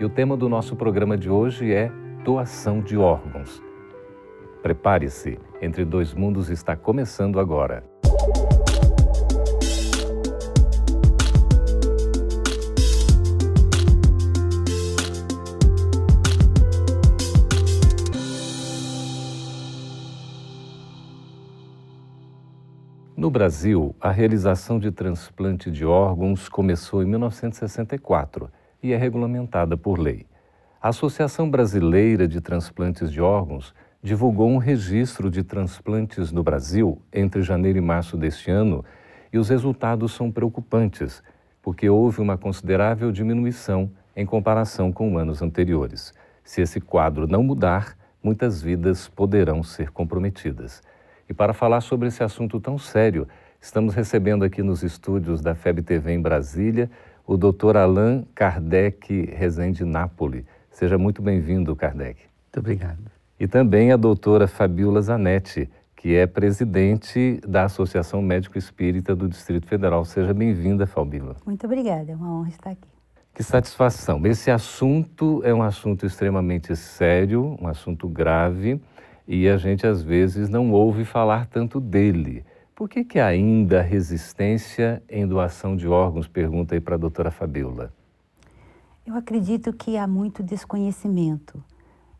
E o tema do nosso programa de hoje é doação de órgãos. Prepare-se, Entre Dois Mundos está começando agora. No Brasil, a realização de transplante de órgãos começou em 1964 e é regulamentada por lei. A Associação Brasileira de Transplantes de Órgãos divulgou um registro de transplantes no Brasil entre janeiro e março deste ano e os resultados são preocupantes, porque houve uma considerável diminuição em comparação com anos anteriores. Se esse quadro não mudar, muitas vidas poderão ser comprometidas. E para falar sobre esse assunto tão sério, estamos recebendo aqui nos estúdios da FEB TV em Brasília o Dr. Allan Kardec Rezende Napoli. Seja muito bem-vindo, Kardec. Muito obrigado. E também a doutora Fabiola Zanetti, que é presidente da Associação Médico Espírita do Distrito Federal. Seja bem-vinda, Fabiola. Muito obrigada, é uma honra estar aqui. Que satisfação. Esse assunto é um assunto extremamente sério, um assunto grave, e a gente às vezes não ouve falar tanto dele. Por que, que ainda resistência em doação de órgãos? Pergunta aí para a doutora Fabiola. Eu acredito que há muito desconhecimento.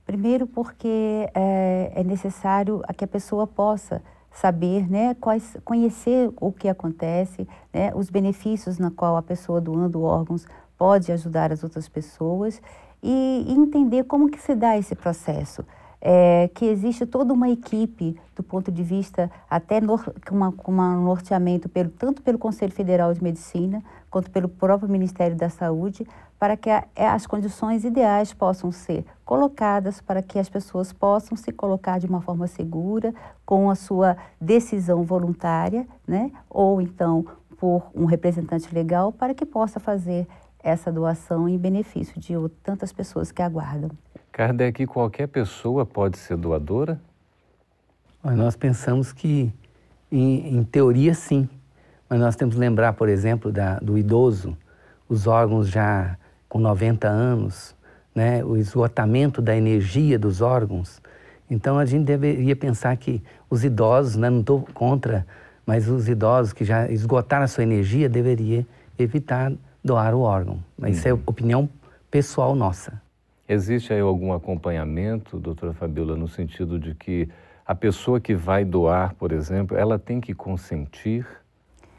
Primeiro porque é, é necessário que a pessoa possa saber, né, quais, conhecer o que acontece, né, os benefícios na qual a pessoa doando órgãos pode ajudar as outras pessoas e, e entender como que se dá esse processo é, que existe toda uma equipe do ponto de vista até com uma norteamento pelo, tanto pelo Conselho Federal de Medicina quanto pelo próprio Ministério da Saúde para que a, é, as condições ideais possam ser colocadas para que as pessoas possam se colocar de uma forma segura com a sua decisão voluntária, né? Ou então por um representante legal para que possa fazer essa doação em benefício de tantas pessoas que aguardam. Kardec, qualquer pessoa pode ser doadora? Nós pensamos que, em, em, teoria, sim. Mas nós temos que lembrar, por exemplo, da, do idoso, os órgãos já com 90 anos, né, o esgotamento da energia dos órgãos. Então, a gente deveria pensar que os idosos, né, não estou contra, mas os idosos que já esgotaram a sua energia deveria evitar doar o órgão. Mas isso é uhum. opinião pessoal nossa. Existe aí algum acompanhamento, doutora Fabiola, no sentido de que a pessoa que vai doar, por exemplo, ela tem que consentir?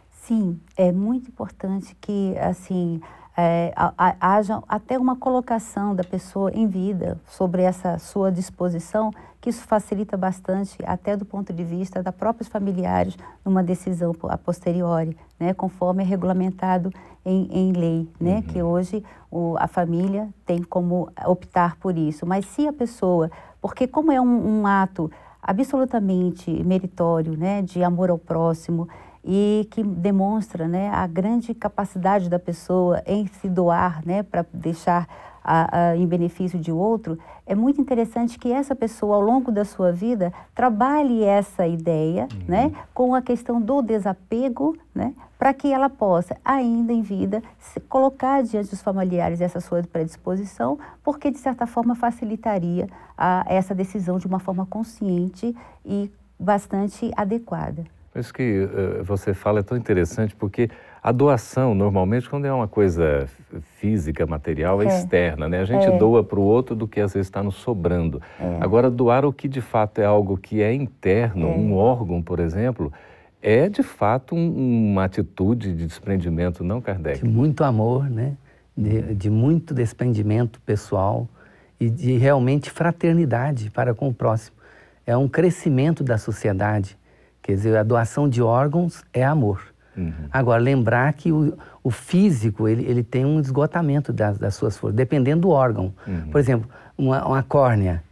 Sim, é muito importante que, assim, é, haja até uma colocação da pessoa em vida sobre essa sua disposição, que isso facilita bastante, até do ponto de vista da próprios familiares, numa decisão a posteriori, né, conforme é regulamentado em, em lei, né, uhum. que hoje o, a família tem como optar por isso. Mas se a pessoa, porque como é um, um ato absolutamente meritório, né, de amor ao próximo, e que demonstra né, a grande capacidade da pessoa em se doar né, para deixar a, a, em benefício de outro, é muito interessante que essa pessoa, ao longo da sua vida, trabalhe essa ideia uhum. né, com a questão do desapego, né, para que ela possa, ainda em vida, se colocar diante dos familiares essa sua predisposição, porque, de certa forma, facilitaria a, essa decisão de uma forma consciente e bastante adequada. Isso que uh, você fala é tão interessante porque a doação, normalmente, quando é uma coisa física, material, é, é externa, né? A gente é. doa para o outro do que às vezes está nos sobrando. É. Agora, doar o que de fato é algo que é interno, é. um órgão, por exemplo, é de fato um, uma atitude de desprendimento, não, Kardec? De muito amor, né? De, de muito desprendimento pessoal e de realmente fraternidade para com o próximo. É um crescimento da sociedade Quer dizer, a doação de órgãos é amor. Uhum. Agora, lembrar que o, o físico, ele, ele tem um esgotamento das, das suas forças, dependendo do órgão. Uhum. Por exemplo, uma, uma córnea,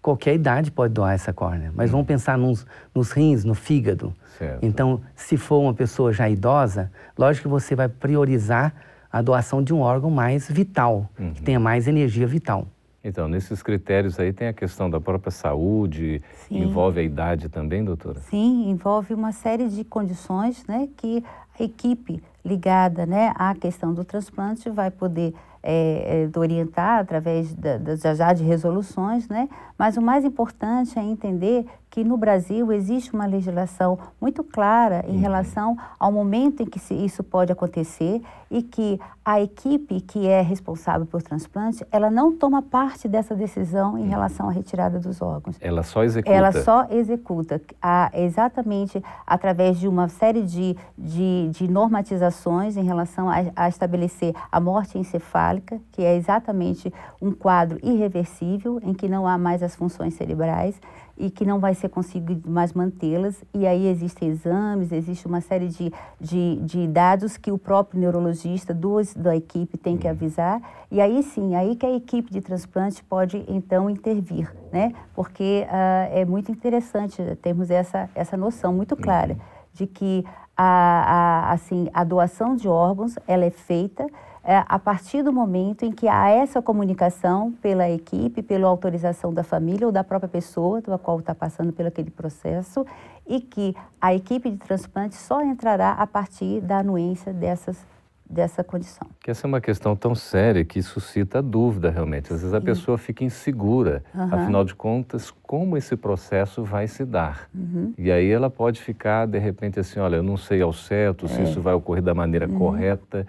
qualquer idade pode doar essa córnea, mas uhum. vamos pensar nos, nos rins, no fígado. Certo. Então, se for uma pessoa já idosa, lógico que você vai priorizar a doação de um órgão mais vital, uhum. que tenha mais energia vital. Então, nesses critérios aí tem a questão da própria saúde, Sim. envolve a idade também, doutora? Sim, envolve uma série de condições né, que a equipe ligada né, à questão do transplante vai poder é, é, orientar através da, da, já de resoluções, né? mas o mais importante é entender que no Brasil existe uma legislação muito clara em uhum. relação ao momento em que isso pode acontecer e que a equipe que é responsável por transplante, ela não toma parte dessa decisão em uhum. relação à retirada dos órgãos. Ela só executa? Ela só executa, a, exatamente através de uma série de, de, de normatizações em relação a, a estabelecer a morte encefálica, que é exatamente um quadro irreversível, em que não há mais as funções cerebrais, e que não vai ser conseguido mais mantê-las. E aí existem exames, existe uma série de, de, de dados que o próprio neurologista dos, da equipe tem que uhum. avisar. E aí sim, aí que a equipe de transplante pode então intervir, né? Porque uh, é muito interessante termos essa, essa noção muito clara uhum. de que a, a, assim, a doação de órgãos ela é feita é, a partir do momento em que há essa comunicação pela equipe, pela autorização da família ou da própria pessoa da qual está passando pelo aquele processo e que a equipe de transplante só entrará a partir da anuência dessas dessa condição. Que essa é uma questão tão séria que suscita dúvida realmente. Às vezes a pessoa fica insegura, uhum. afinal de contas, como esse processo vai se dar. Uhum. E aí ela pode ficar, de repente, assim, olha, eu não sei ao certo é. se isso vai ocorrer da maneira uhum. correta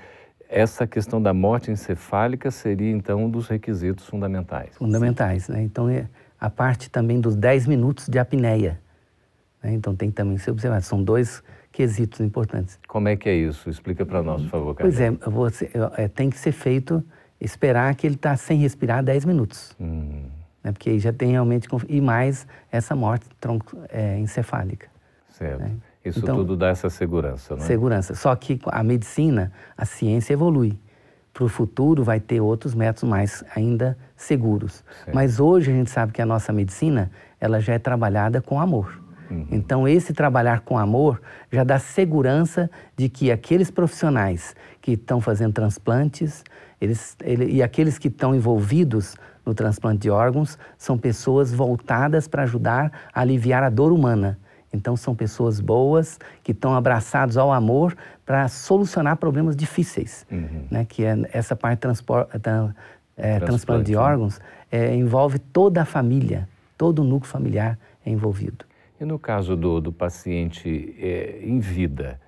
essa questão da morte encefálica seria, então, um dos requisitos fundamentais. Fundamentais, né? Então, é a parte também dos 10 minutos de apneia. Né? Então, tem que também ser observado. São dois quesitos importantes. Como é que é isso? Explica para nós, por favor, Pois é, você, é, tem que ser feito, esperar que ele está sem respirar 10 minutos. Hum. Né? Porque aí já tem realmente... E mais essa morte tronco, é, encefálica. Certo. Né? Isso então, tudo dá essa segurança, né? Segurança. Só que a medicina, a ciência evolui. Para o futuro vai ter outros métodos mais ainda seguros. Sim. Mas hoje a gente sabe que a nossa medicina, ela já é trabalhada com amor. Uhum. Então esse trabalhar com amor já dá segurança de que aqueles profissionais que estão fazendo transplantes, eles, ele, e aqueles que estão envolvidos no transplante de órgãos, são pessoas voltadas para ajudar a aliviar a dor humana então, são pessoas boas que estão abraçados ao amor para solucionar problemas difíceis, uhum. né? que é essa parte de é, transplante de né? órgãos é, envolve toda a família, todo o núcleo familiar é envolvido. E no caso do, do paciente é, em vida,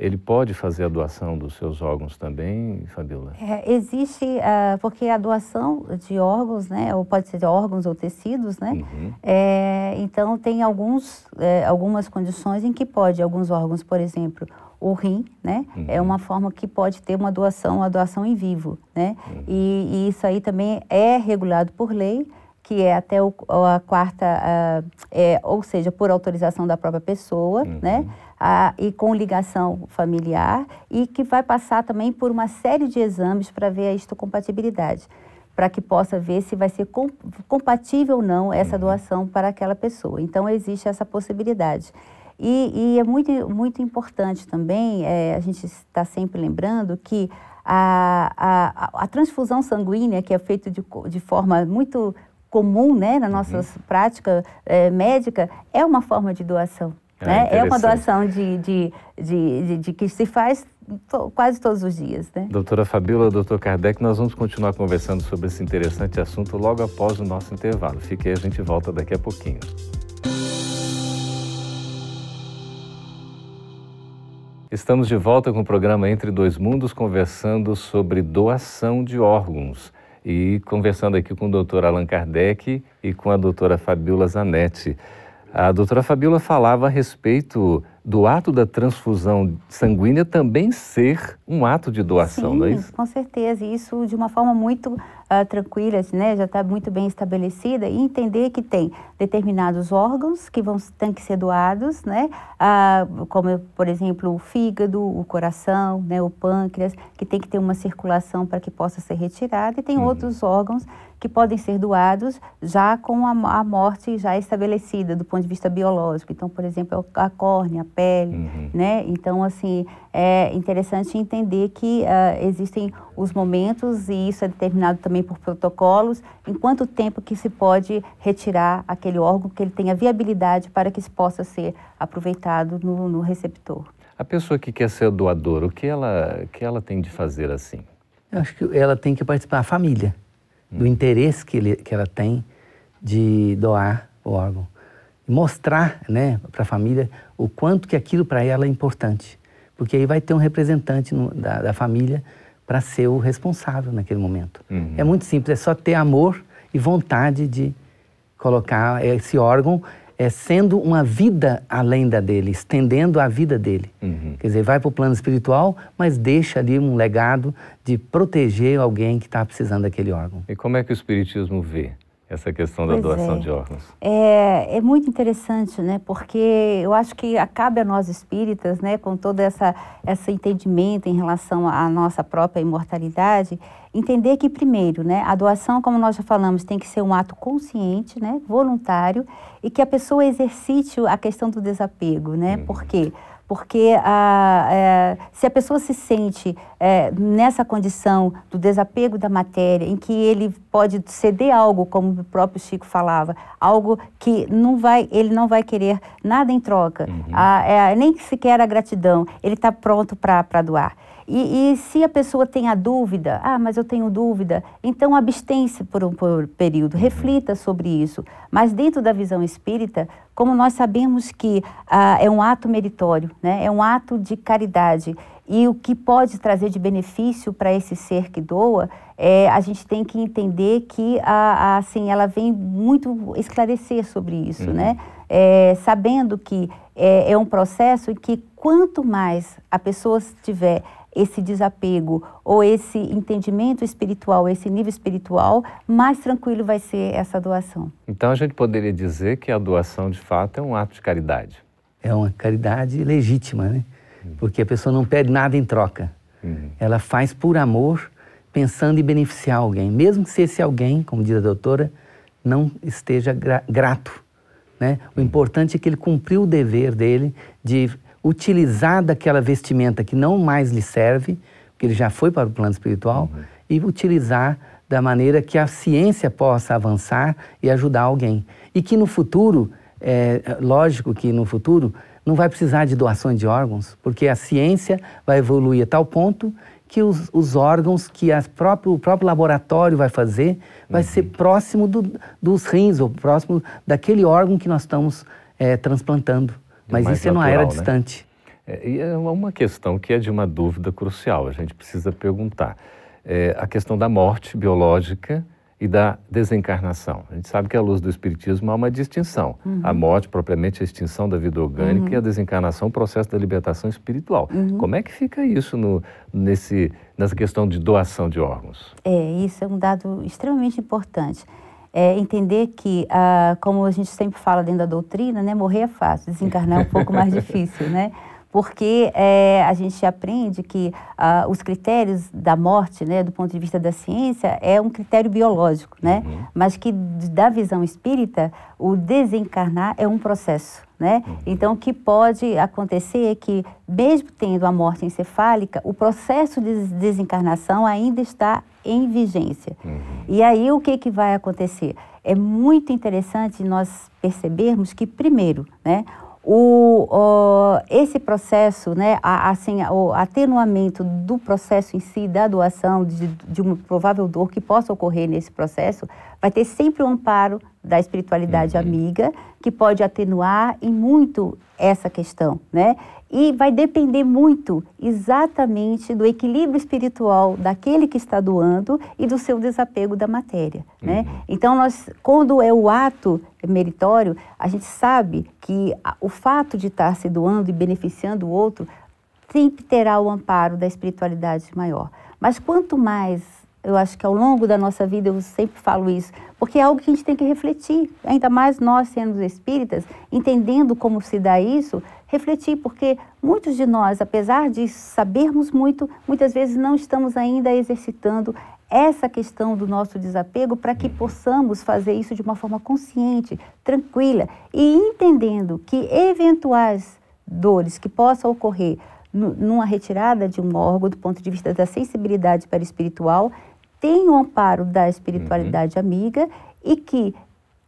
ele pode fazer a doação dos seus órgãos também, Fabiola? É, existe, uh, porque a doação de órgãos, né, ou pode ser de órgãos ou tecidos, né, uhum. é, então tem alguns, é, algumas condições em que pode, alguns órgãos, por exemplo, o rim, né, uhum. é uma forma que pode ter uma doação, uma doação em vivo, né, uhum. e, e, isso aí também é regulado por lei, que é até o, a quarta, é, ou seja, por autorização da própria pessoa, uhum. né, e com ligação familiar, e que vai passar também por uma série de exames para ver a histocompatibilidade, para que possa ver se vai ser com, compatível ou não essa uhum. doação para aquela pessoa. Então, existe essa possibilidade. E, e é muito, muito importante também, é, a gente está sempre lembrando que a, a, a, transfusão sanguínea, que é feita de, de forma muito comum né, na nossa uhum. prática é, médica, é uma forma de doação. É, né? é uma doação de, de, de, de, de que se faz quase todos os dias. Né? Doutora Fabíola, doutor Kardec, nós vamos continuar conversando sobre esse interessante assunto logo após o nosso intervalo. Fique aí, a gente volta daqui a pouquinho. Estamos de volta com o programa Entre Dois Mundos, conversando sobre doação de órgãos. E conversando aqui com o doutor Allan Kardec e com a doutora Fabiola Zanetti. A doutora Fabiola falava a respeito do ato da transfusão sanguínea também ser um ato de doação, Sim, não é isso? com certeza. E isso de uma forma muito uh, tranquila, assim, né? já está muito bem estabelecida. E entender que tem determinados órgãos que vão têm que ser doados, né? Uh, como, por exemplo, o fígado, o coração, né? o pâncreas, que tem que ter uma circulação para que possa ser retirado. E tem uhum. outros órgãos que podem ser doados já com a, a, morte já estabelecida do ponto de vista biológico. Então, por exemplo, a córnea, a pele, uhum. né? Então, assim, é interessante entender que uh, existem os momentos e isso é determinado também por protocolos, em quanto tempo que se pode retirar aquele órgão que ele tenha viabilidade para que se possa ser aproveitado no, no receptor. A pessoa que quer ser doadora, o que ela, que ela tem de fazer assim? Eu acho que ela tem que participar, a família do interesse que, ele, que ela tem de doar o órgão. Mostrar né, para a família o quanto que aquilo para ela é importante. Porque aí vai ter um representante no, da, da, família para ser o responsável naquele momento. Uhum. É muito simples, é só ter amor e vontade de colocar esse órgão é, sendo uma vida além da dele, estendendo a vida dele. Uhum. Quer dizer, vai para o plano espiritual, mas deixa ali um legado de proteger alguém que está precisando daquele órgão. E como é que o Espiritismo vê essa questão da pois doação é. de órgãos? É, é muito interessante, né? Porque eu acho que cabe a nós espíritas, né, com todo essa, esse entendimento em relação à nossa própria imortalidade, entender que primeiro, né, a doação, como nós já falamos, tem que ser um ato consciente, né, voluntário, e que a pessoa exercite a questão do desapego, né? Uhum. Por quê? porque a, é, se a pessoa se sente é, nessa condição do desapego da matéria, em que ele pode ceder algo, como o próprio Chico falava, algo que não vai, ele não vai querer nada em troca, uhum. a, é, nem sequer a gratidão, ele está pronto para doar. E, e, se a pessoa tem a dúvida, ah, mas eu tenho dúvida, então abstém-se por um por período, uhum. reflita sobre isso. Mas dentro da visão espírita, como nós sabemos que ah, é um ato meritório, né? é um ato de caridade, e o que pode trazer de benefício para esse ser que doa, é, a gente tem que entender que a, a, assim, ela vem muito esclarecer sobre isso, uhum. né? É, sabendo que é, é um processo em que quanto mais a pessoa tiver esse desapego ou esse entendimento espiritual, esse nível espiritual, mais tranquilo vai ser essa doação. Então a gente poderia dizer que a doação de fato é um ato de caridade. É uma caridade legítima, né? Uhum. Porque a pessoa não pede nada em troca. Uhum. Ela faz por amor, pensando em beneficiar alguém, mesmo que se esse alguém, como diz a doutora, não esteja gra grato. Né? O uhum. importante é que ele cumpriu o dever dele de utilizar daquela vestimenta que não mais lhe serve, porque ele já foi para o plano espiritual, uhum. e utilizar da maneira que a ciência possa avançar e ajudar alguém. E que no futuro, é lógico que no futuro, não vai precisar de doações de órgãos, porque a ciência vai evoluir a tal ponto que os, os órgãos que próprio, o próprio laboratório vai fazer vai uhum. ser próximo do, dos rins, ou próximo daquele órgão que nós estamos é, transplantando. Mas isso é numa era né? distante. É, e é uma questão que é de uma dúvida crucial, a gente precisa perguntar. É a questão da morte biológica e da desencarnação. A gente sabe que à luz do Espiritismo há uma distinção. Uhum. A morte, propriamente, a extinção da vida orgânica uhum. e a desencarnação, o processo da libertação espiritual. Uhum. Como é que fica isso no, nesse, nessa questão de doação de órgãos? É, isso é um dado extremamente importante é entender que, ah, como a gente sempre fala dentro da doutrina, né, morrer é fácil, desencarnar é um pouco mais difícil, né? Porque é, a gente aprende que ah, os critérios da morte, né, do ponto de vista da ciência, é um critério biológico, né? Uhum. Mas que da visão espírita, o desencarnar é um processo, né? Uhum. Então, o que pode acontecer é que, mesmo tendo a morte encefálica, o processo de desencarnação ainda está em vigência. Uhum. E aí, o que, que vai acontecer? É muito interessante nós percebermos que, primeiro, né, o, o, esse processo, né, a, assim, o atenuamento do processo em si, da doação, de, de uma provável dor que possa ocorrer nesse processo, vai ter sempre o amparo da espiritualidade uhum. amiga, que pode atenuar em muito essa questão, né? E vai depender muito exatamente do equilíbrio espiritual daquele que está doando e do seu desapego da matéria, né? uhum. né? Então, nós, quando é o ato meritório, a gente sabe que o fato de estar se doando e beneficiando o outro sempre terá o amparo da espiritualidade maior. Mas quanto mais eu acho que ao longo da nossa vida eu sempre falo isso, porque é algo que a gente tem que refletir, ainda mais nós sendo espíritas, entendendo como se dá isso, refletir, porque muitos de nós, apesar de sabermos muito, muitas vezes não estamos ainda exercitando essa questão do nosso desapego para que possamos fazer isso de uma forma consciente, tranquila e entendendo que eventuais dores que possam ocorrer numa retirada de um órgão do ponto de vista da sensibilidade para espiritual, tem o amparo da espiritualidade uhum. amiga e que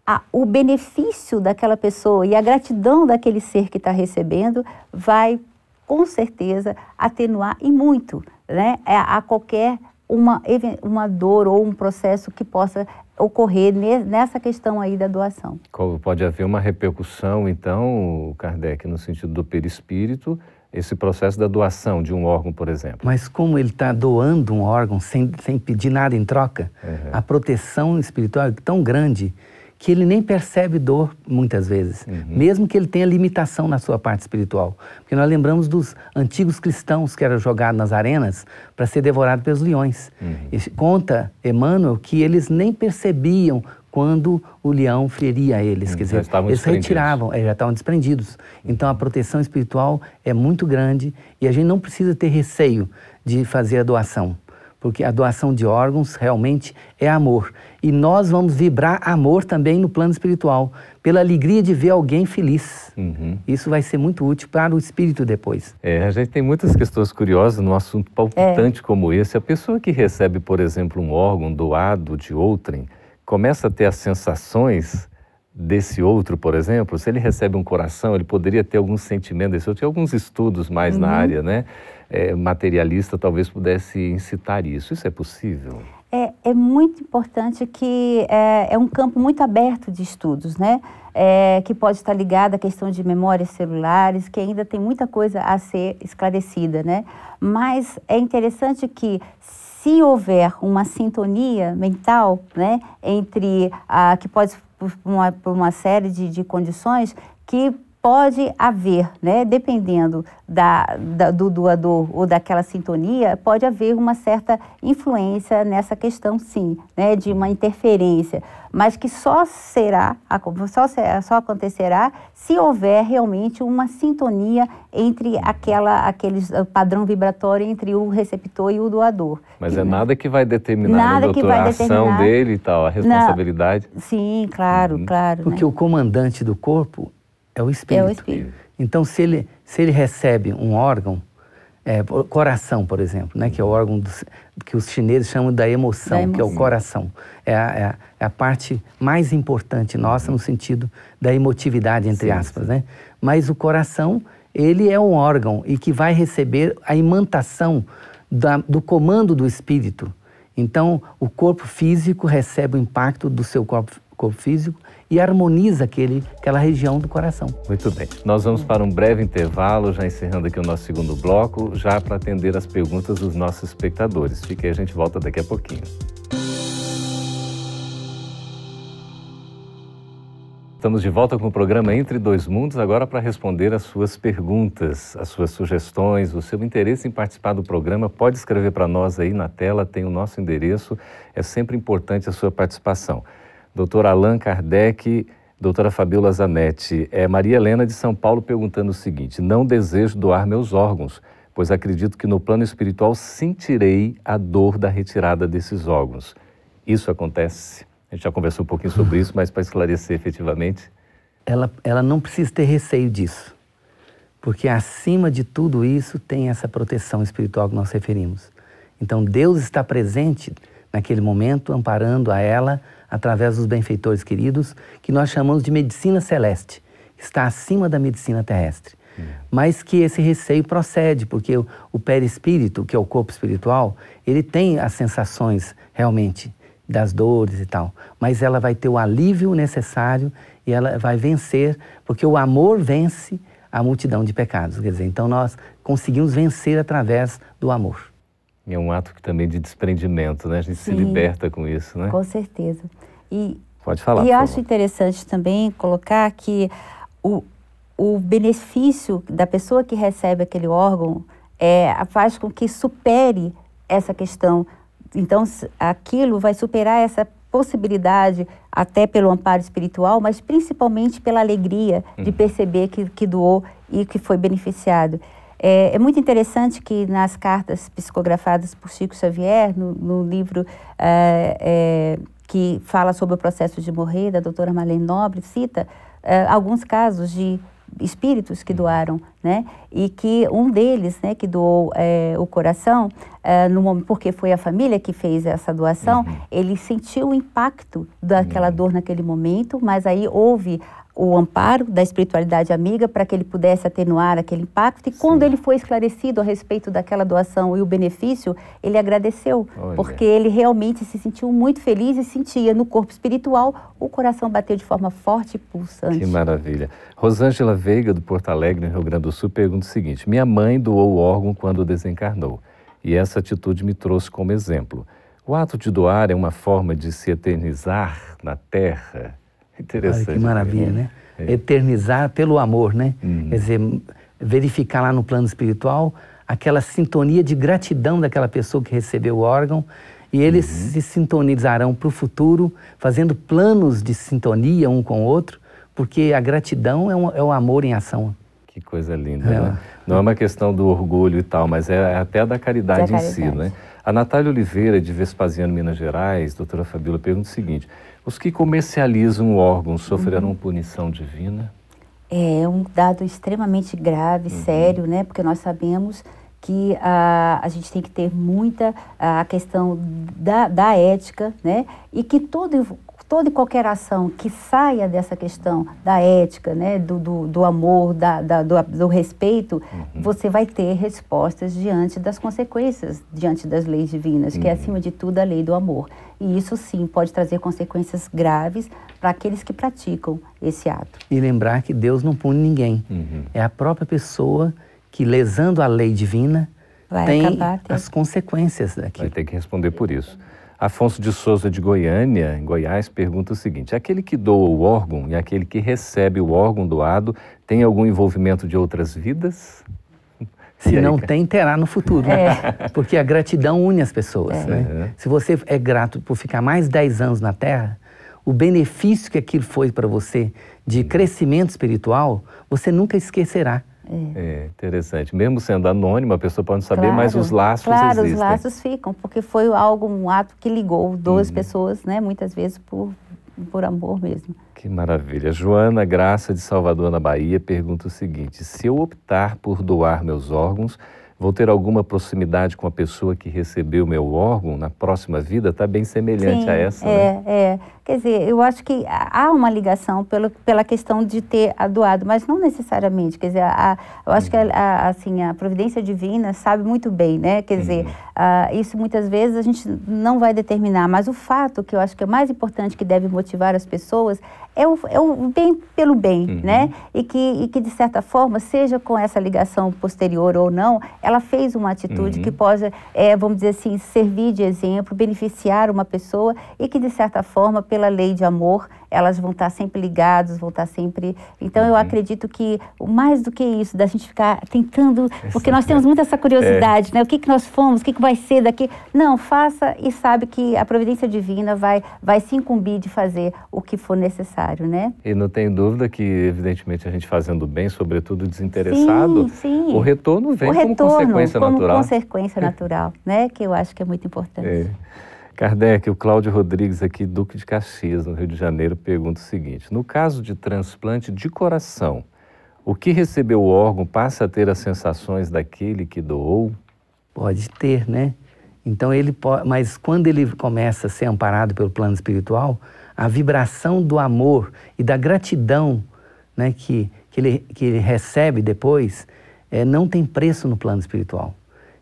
a, o benefício daquela pessoa e a gratidão daquele ser que está recebendo vai, com certeza, atenuar e muito né, a, a qualquer uma, uma dor ou um processo que possa ocorrer nessa questão aí da doação. Pode haver uma repercussão, então, Kardec, no sentido do perispírito, esse processo da doação de um órgão, por exemplo. Mas como ele está doando um órgão sem, sem pedir nada em troca, uhum. a proteção espiritual é tão grande que ele nem percebe dor muitas vezes, uhum. mesmo que ele tenha limitação na sua parte espiritual. Porque nós lembramos dos antigos cristãos que eram jogados nas arenas para ser devorados pelos leões. Uhum. conta Emmanuel que eles nem percebiam quando o leão feria eles. Hum, quer dizer, eles retiravam, é, já estavam desprendidos. Então a proteção espiritual é muito grande e a gente não precisa ter receio de fazer a doação, porque a doação de órgãos realmente é amor. E nós vamos vibrar amor também no plano espiritual, pela alegria de ver alguém feliz. Uhum. Isso vai ser muito útil para o espírito depois. É, a gente tem muitas questões curiosas num assunto palpitante é. como esse. A pessoa que recebe, por exemplo, um órgão doado de outrem, começa a ter as sensações desse outro, por exemplo, se ele recebe um coração, ele poderia ter algum sentimento desse outro. Tem alguns estudos mais uhum. na área, né? É, materialista talvez pudesse incitar isso. Isso é possível? É, é muito importante que é, é, um campo muito aberto de estudos, né? É, que pode estar ligado à questão de memórias celulares, que ainda tem muita coisa a ser esclarecida, né? Mas é interessante que se houver uma sintonia mental, né, entre a que pode por uma, por uma série de, de condições que pode haver, né, dependendo da, da, do doador ou daquela sintonia, pode haver uma certa influência nessa questão, sim, né, de uma interferência, mas que só será, só, só acontecerá se houver realmente uma sintonia entre aquela, aquele padrão vibratório entre o receptor e o doador. Mas é nada que vai determinar, nada doutor, que vai a ação dele e tal, a responsabilidade? Não, sim, claro, uhum. claro. Porque né? o comandante do corpo é o espírito. É o espírito. Então, se ele, se ele recebe um órgão, é, coração, por exemplo, né, que é o órgão do, que os chineses chamam da emoção, da emoção, que é o coração. É a, é, a, é a, parte mais importante nossa no sentido da emotividade, entre sim, aspas. Sim. Né? Mas o coração, ele é um órgão e que vai receber a imantação da, do comando do espírito. Então, o corpo físico recebe o impacto do seu corpo, corpo físico e harmoniza aquele, aquela região do coração. Muito bem. Nós vamos para um breve intervalo, já encerrando aqui o nosso segundo bloco, já para atender as perguntas dos nossos espectadores. Fique aí, a gente volta daqui a pouquinho. Estamos de volta com o programa Entre Dois Mundos, agora para responder as suas perguntas, as suas sugestões, o seu interesse em participar do programa. Pode escrever para nós aí na tela, tem o nosso endereço. É sempre importante a sua participação doutor Allan Kardec, doutora Fabiola Zanetti. É Maria Helena de São Paulo perguntando o seguinte: Não desejo doar meus órgãos, pois acredito que no plano espiritual sentirei a dor da retirada desses órgãos. Isso acontece? A gente já conversou um pouquinho sobre isso, mas para esclarecer efetivamente. Ela, ela não precisa ter receio disso, porque acima de tudo isso tem essa proteção espiritual que nós referimos. Então Deus está presente naquele momento, amparando a ela através dos benfeitores queridos, que nós chamamos de medicina celeste, está acima da medicina terrestre. Uhum. Mas que esse receio procede, porque o, o perispírito, que é o corpo espiritual, ele tem as sensações realmente das dores e tal, mas ela vai ter o alívio necessário e ela vai vencer, porque o amor vence a multidão de pecados. Quer dizer, então nós conseguimos vencer através do amor. É um ato também de desprendimento, né? A gente Sim, se liberta com isso, né? Com certeza. E, Pode falar. E acho favor. interessante também colocar que o, o benefício da pessoa que recebe aquele órgão é, faz com que supere essa questão. Então, aquilo vai superar essa possibilidade, até pelo amparo espiritual, mas principalmente pela alegria de uhum. perceber que, que doou e que foi beneficiado. É, é, muito interessante que nas cartas psicografadas por Chico Xavier, no, no livro é, é, que fala sobre o processo de morrer, da doutora Marlene Nobre, cita é, alguns casos de espíritos que doaram, né? E que um deles, né, que doou é, o coração, é, no momento, porque foi a família que fez essa doação, uhum. ele sentiu o impacto daquela uhum. dor naquele momento, mas aí houve o amparo da espiritualidade amiga para que ele pudesse atenuar aquele impacto. E Sim. quando ele foi esclarecido a respeito daquela doação e o benefício, ele agradeceu, Olha. porque ele realmente se sentiu muito feliz e sentia no corpo espiritual o coração bater de forma forte e pulsante. Que maravilha. Rosângela Veiga, do Porto Alegre, no Rio Grande do Sul, pergunta o seguinte: Minha mãe doou o órgão quando desencarnou, e essa atitude me trouxe como exemplo. O ato de doar é uma forma de se eternizar na Terra Interessante. Olha que maravilha, né? É. Eternizar pelo amor, né? Uhum. Quer dizer, verificar lá no plano espiritual aquela sintonia de gratidão daquela pessoa que recebeu o órgão e eles uhum. se sintonizarão para o futuro, fazendo planos de sintonia um com o outro, porque a gratidão é, um, é o amor em ação. Que coisa linda, é. né? Não é uma questão do orgulho e tal, mas é até da caridade, caridade. em si, né? A Natália Oliveira, de Vespasiano, Minas Gerais, doutora Fabíola, pergunta o seguinte: os que comercializam o órgão sofrerão uhum. punição divina? É um dado extremamente grave, uhum. sério, né? Porque nós sabemos que a, a gente tem que ter muita a questão da, da ética, né? E que todo, toda e qualquer ação que saia dessa questão da ética, né, do, do, do amor, da, da do, do, respeito, uhum. você vai ter respostas diante das consequências, diante das leis divinas, uhum. que é, uhum. acima de tudo, a lei do amor. E isso, sim, pode trazer consequências graves para aqueles que praticam esse ato. E lembrar que Deus não pune ninguém. Uhum. É a própria pessoa que, lesando a lei divina, vai tem as consequências daquilo. Vai ter que responder por isso. Afonso de Souza de Goiânia, em Goiás, pergunta o seguinte: aquele que doa o órgão e aquele que recebe o órgão doado tem algum envolvimento de outras vidas? Se não tem, terá no futuro. É. Porque a gratidão une as pessoas. É. Né? Se você é grato por ficar mais 10 anos na Terra, o benefício que aquilo foi para você de crescimento espiritual, você nunca esquecerá. É. é. interessante. Mesmo sendo anônimo, a pessoa pode saber, claro, mas os laços claro, existem. Claro, os laços ficam, porque foi algo, um ato que ligou duas uhum. pessoas, né? Muitas vezes por, por amor mesmo. Que maravilha. Joana Graça, de Salvador, na Bahia, pergunta o seguinte: se eu optar por doar meus órgãos, vou ter alguma proximidade com a pessoa que recebeu meu órgão na próxima vida? Está bem semelhante Sim, a essa, é, né? É, Quer dizer, eu acho que há uma ligação pelo, pela questão de ter doado, mas não necessariamente. Quer dizer, a, eu acho uhum. que a, a, assim, a providência divina sabe muito bem, né? Quer uhum. dizer, a, isso muitas vezes a gente não vai determinar, mas o fato que eu acho que é mais importante que deve motivar as pessoas é o, é o bem pelo bem, uhum. né? E que, e que, de certa forma, seja com essa ligação posterior ou não, ela fez uma atitude que uhum. possa, é, vamos dizer assim, servir de exemplo, beneficiar uma pessoa e que, de certa forma, pela lei de amor, elas vão estar sempre ligadas, vão estar sempre. Então, uhum. eu acredito que mais do que isso, da gente ficar tentando, porque nós temos muita essa curiosidade, é. né? O que, que nós fomos, o que, que vai ser daqui. Não, faça e sabe que a providência divina vai, vai se incumbir de fazer o que for necessário, né? E não tem dúvida que, evidentemente, a gente fazendo bem, sobretudo desinteressado, sim, sim. o retorno vem o retorno, como consequência como natural. Consequência natural, né? Que eu acho que é muito importante. É. Kardec, o Cláudio Rodrigues, aqui, Duque de Caxias, no Rio de Janeiro, pergunta o seguinte: no caso de transplante de coração, o que recebeu o órgão passa a ter as sensações daquele que doou? Pode ter, né? Então ele pode, mas quando ele começa a ser amparado pelo plano espiritual, a vibração do amor e da gratidão, né, que, que, ele, que ele recebe depois, é, não tem preço no plano espiritual.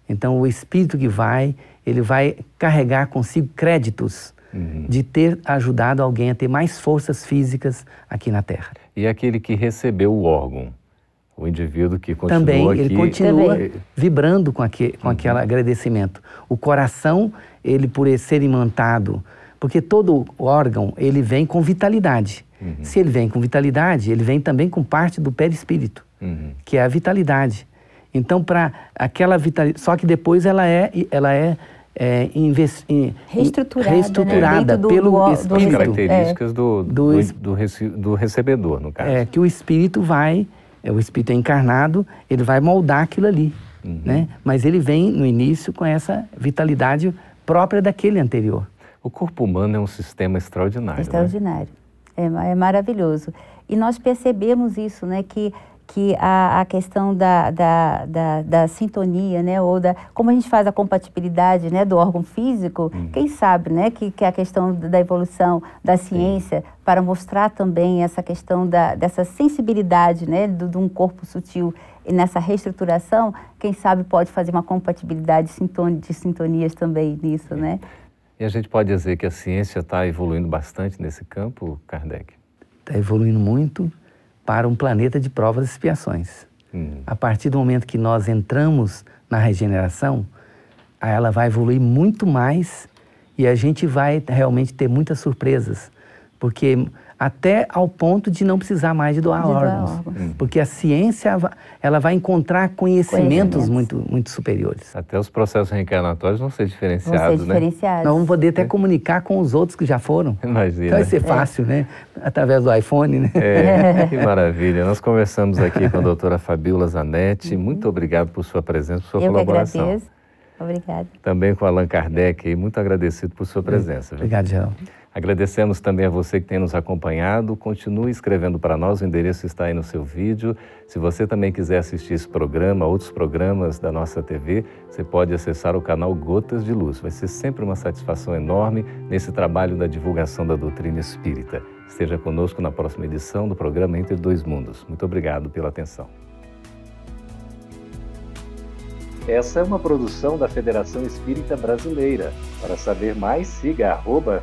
Então o espírito que vai ele vai carregar consigo créditos uhum. de ter ajudado alguém a ter mais forças físicas aqui na Terra. E aquele que recebeu o órgão? O indivíduo que continua Também, aqui... ele continua Também. vibrando com, aquele, com uhum. aquele agradecimento. O coração, ele por ser imantado, porque todo órgão, ele vem com vitalidade. Uhum. Se ele vem com vitalidade, ele vem também com parte do perispírito, uhum. que é a vitalidade. Então, para aquela vitalidade. Só que depois ela é, ela é, é invest, reestruturada, reestruturada né? pelo do, espírito. As características é. do, do, do, do, recebedor, no caso. É, que o espírito vai, é, o espírito é encarnado, ele vai moldar aquilo ali. Uhum. Né? Mas ele vem no início com essa vitalidade própria daquele anterior. O corpo humano é um sistema extraordinário. Né? Extraordinário. Né? É, é maravilhoso. E nós percebemos isso, né? Que que a, a questão da, da, da, da, sintonia, né, ou da como a gente faz a compatibilidade, né, do órgão físico, hum. quem sabe, né, que, que a questão da evolução da ciência Sim. para mostrar também essa questão da, dessa sensibilidade, né, do, de um corpo sutil e nessa reestruturação, quem sabe pode fazer uma compatibilidade de sintonias também nisso, né? E a gente pode dizer que a ciência está evoluindo bastante nesse campo, Kardec? Está evoluindo muito para um planeta de provas e expiações. Hum. A partir do momento que nós entramos na regeneração, ela vai evoluir muito mais e a gente vai realmente ter muitas surpresas, porque até ao ponto de não precisar mais de doar de órgãos, órgãos. Hum. porque a ciência ela vai encontrar conhecimentos, muito muito superiores. Até os processos reencarnatórios vão ser diferenciados, vão ser né? diferenciados. Nós vamos poder até é. comunicar com os outros que já foram. Imagina. Então vai ser fácil, é. né? Através do iPhone, né? É, que maravilha. Nós conversamos aqui com a doutora Fabiola Zanetti. Uhum. Muito obrigado por sua presença, por sua Eu colaboração. Que agradeço. Obrigada. Também com Allan Kardec, muito agradecido por sua presença. Obrigado, Geraldo. Agradecemos também a você que tem nos acompanhado. Continue escrevendo para nós, o endereço está aí no seu vídeo. Se você também quiser assistir esse programa, outros programas da nossa TV, você pode acessar o canal Gotas de Luz. Vai ser sempre uma satisfação enorme nesse trabalho da divulgação da doutrina espírita. Esteja conosco na próxima edição do programa Entre Dois Mundos. Muito obrigado pela atenção. Essa é uma produção da Federação Espírita Brasileira. Para saber mais, siga arroba